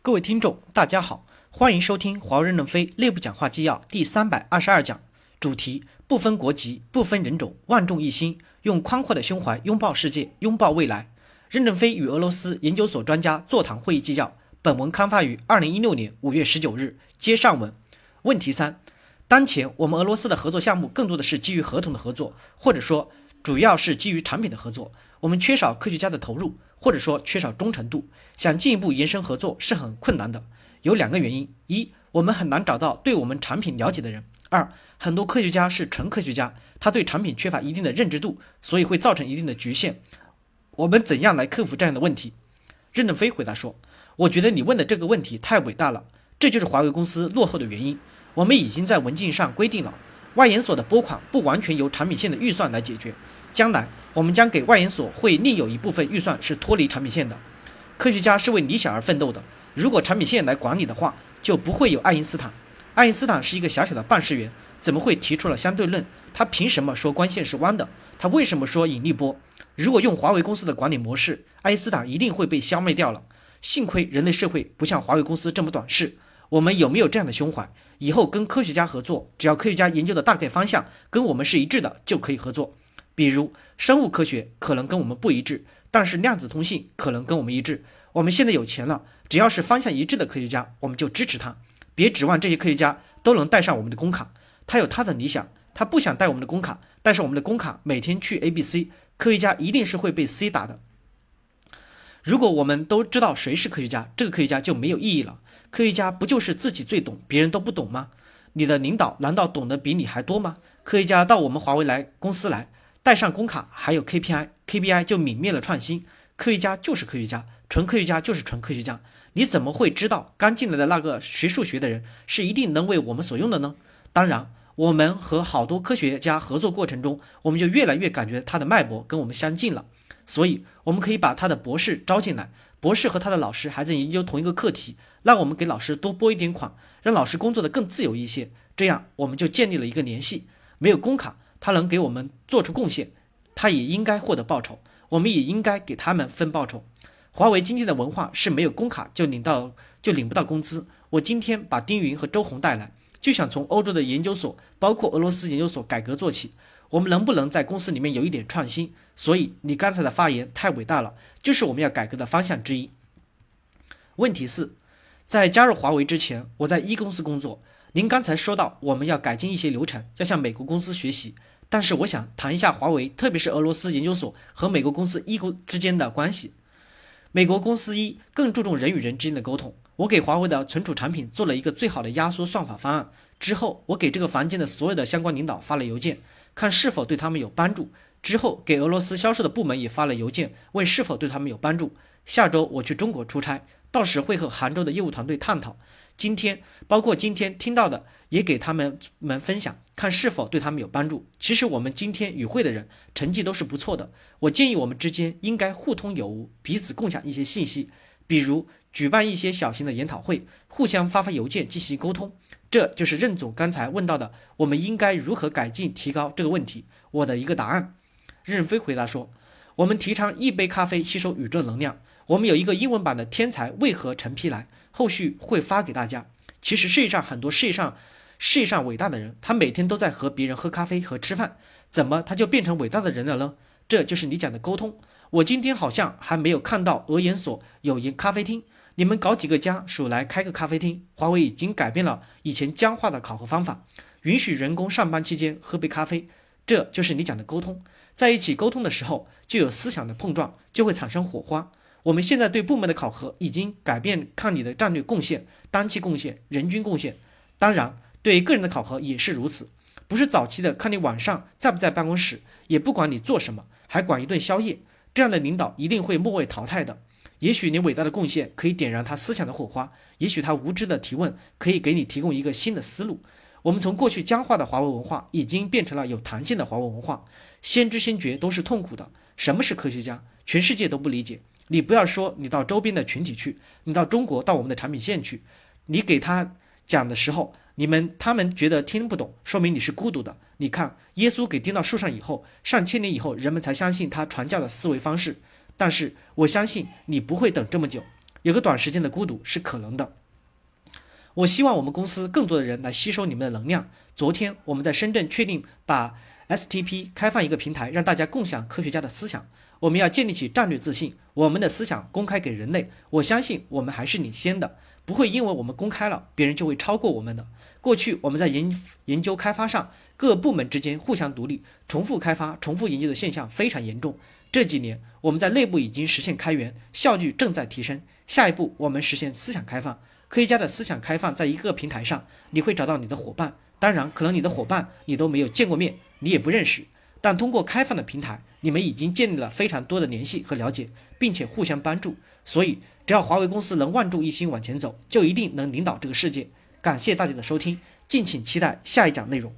各位听众，大家好，欢迎收听华为任正非内部讲话纪要第三百二十二讲，主题不分国籍、不分人种，万众一心，用宽阔的胸怀拥抱世界，拥抱未来。任正非与俄罗斯研究所专家座谈会议纪要。本文刊发于二零一六年五月十九日。接上文。问题三：当前我们俄罗斯的合作项目更多的是基于合同的合作，或者说主要是基于产品的合作。我们缺少科学家的投入。或者说缺少忠诚度，想进一步延伸合作是很困难的。有两个原因：一，我们很难找到对我们产品了解的人；二，很多科学家是纯科学家，他对产品缺乏一定的认知度，所以会造成一定的局限。我们怎样来克服这样的问题？任正非回答说：“我觉得你问的这个问题太伟大了，这就是华为公司落后的原因。我们已经在文件上规定了，外研所的拨款不完全由产品线的预算来解决，将来。”我们将给外研所会另有一部分预算是脱离产品线的。科学家是为理想而奋斗的。如果产品线来管理的话，就不会有爱因斯坦。爱因斯坦是一个小小的办事员，怎么会提出了相对论？他凭什么说光线是弯的？他为什么说引力波？如果用华为公司的管理模式，爱因斯坦一定会被消灭掉了。幸亏人类社会不像华为公司这么短视。我们有没有这样的胸怀？以后跟科学家合作，只要科学家研究的大概方向跟我们是一致的，就可以合作。比如生物科学可能跟我们不一致，但是量子通信可能跟我们一致。我们现在有钱了，只要是方向一致的科学家，我们就支持他。别指望这些科学家都能带上我们的工卡，他有他的理想，他不想带我们的工卡，带上我们的工卡，每天去 A、B、C，科学家一定是会被 C 打的。如果我们都知道谁是科学家，这个科学家就没有意义了。科学家不就是自己最懂，别人都不懂吗？你的领导难道懂得比你还多吗？科学家到我们华为来公司来。带上工卡还有 KPI，KPI 就泯灭了创新。科学家就是科学家，纯科学家就是纯科学家。你怎么会知道刚进来的那个学数学的人是一定能为我们所用的呢？当然，我们和好多科学家合作过程中，我们就越来越感觉他的脉搏跟我们相近了。所以，我们可以把他的博士招进来，博士和他的老师还在研究同一个课题，让我们给老师多拨一点款，让老师工作的更自由一些。这样，我们就建立了一个联系。没有工卡。他能给我们做出贡献，他也应该获得报酬，我们也应该给他们分报酬。华为今天的文化是没有工卡就领到就领不到工资。我今天把丁云和周红带来，就想从欧洲的研究所，包括俄罗斯研究所改革做起。我们能不能在公司里面有一点创新？所以你刚才的发言太伟大了，就是我们要改革的方向之一。问题四，在加入华为之前，我在一公司工作。您刚才说到我们要改进一些流程，要向美国公司学习。但是我想谈一下华为，特别是俄罗斯研究所和美国公司一公之间的关系。美国公司一更注重人与人之间的沟通。我给华为的存储产品做了一个最好的压缩算法方案。之后，我给这个房间的所有的相关领导发了邮件，看是否对他们有帮助。之后，给俄罗斯销售的部门也发了邮件，问是否对他们有帮助。下周我去中国出差，到时会和杭州的业务团队探讨。今天，包括今天听到的，也给他们们分享。看是否对他们有帮助。其实我们今天与会的人成绩都是不错的。我建议我们之间应该互通有无，彼此共享一些信息，比如举办一些小型的研讨会，互相发发邮件进行沟通。这就是任总刚才问到的，我们应该如何改进提高这个问题。我的一个答案。任飞回答说：“我们提倡一杯咖啡吸收宇宙能量。我们有一个英文版的《天才为何成批来》，后续会发给大家。其实世界上很多世界上。”世界上伟大的人，他每天都在和别人喝咖啡和吃饭，怎么他就变成伟大的人了呢？这就是你讲的沟通。我今天好像还没有看到俄研所有一咖啡厅，你们搞几个家属来开个咖啡厅。华为已经改变了以前僵化的考核方法，允许员工上班期间喝杯咖啡，这就是你讲的沟通。在一起沟通的时候，就有思想的碰撞，就会产生火花。我们现在对部门的考核已经改变，看你的战略贡献、单期贡献、人均贡献，当然。对个人的考核也是如此，不是早期的看你晚上在不在办公室，也不管你做什么，还管一顿宵夜，这样的领导一定会末位淘汰的。也许你伟大的贡献可以点燃他思想的火花，也许他无知的提问可以给你提供一个新的思路。我们从过去僵化的华为文化，已经变成了有弹性的华为文化。先知先觉都是痛苦的。什么是科学家？全世界都不理解。你不要说你到周边的群体去，你到中国到我们的产品线去，你给他讲的时候。你们他们觉得听不懂，说明你是孤独的。你看，耶稣给钉到树上以后，上千年以后，人们才相信他传教的思维方式。但是我相信你不会等这么久。有个短时间的孤独是可能的。我希望我们公司更多的人来吸收你们的能量。昨天我们在深圳确定把 STP 开放一个平台，让大家共享科学家的思想。我们要建立起战略自信，我们的思想公开给人类。我相信我们还是领先的，不会因为我们公开了，别人就会超过我们的。过去我们在研研究开发上，各部门之间互相独立、重复开发、重复研究的现象非常严重。这几年我们在内部已经实现开源，效率正在提升。下一步我们实现思想开放。科学家的思想开放，在一个平台上，你会找到你的伙伴。当然，可能你的伙伴你都没有见过面，你也不认识。但通过开放的平台，你们已经建立了非常多的联系和了解，并且互相帮助。所以，只要华为公司能万众一心往前走，就一定能领导这个世界。感谢大家的收听，敬请期待下一讲内容。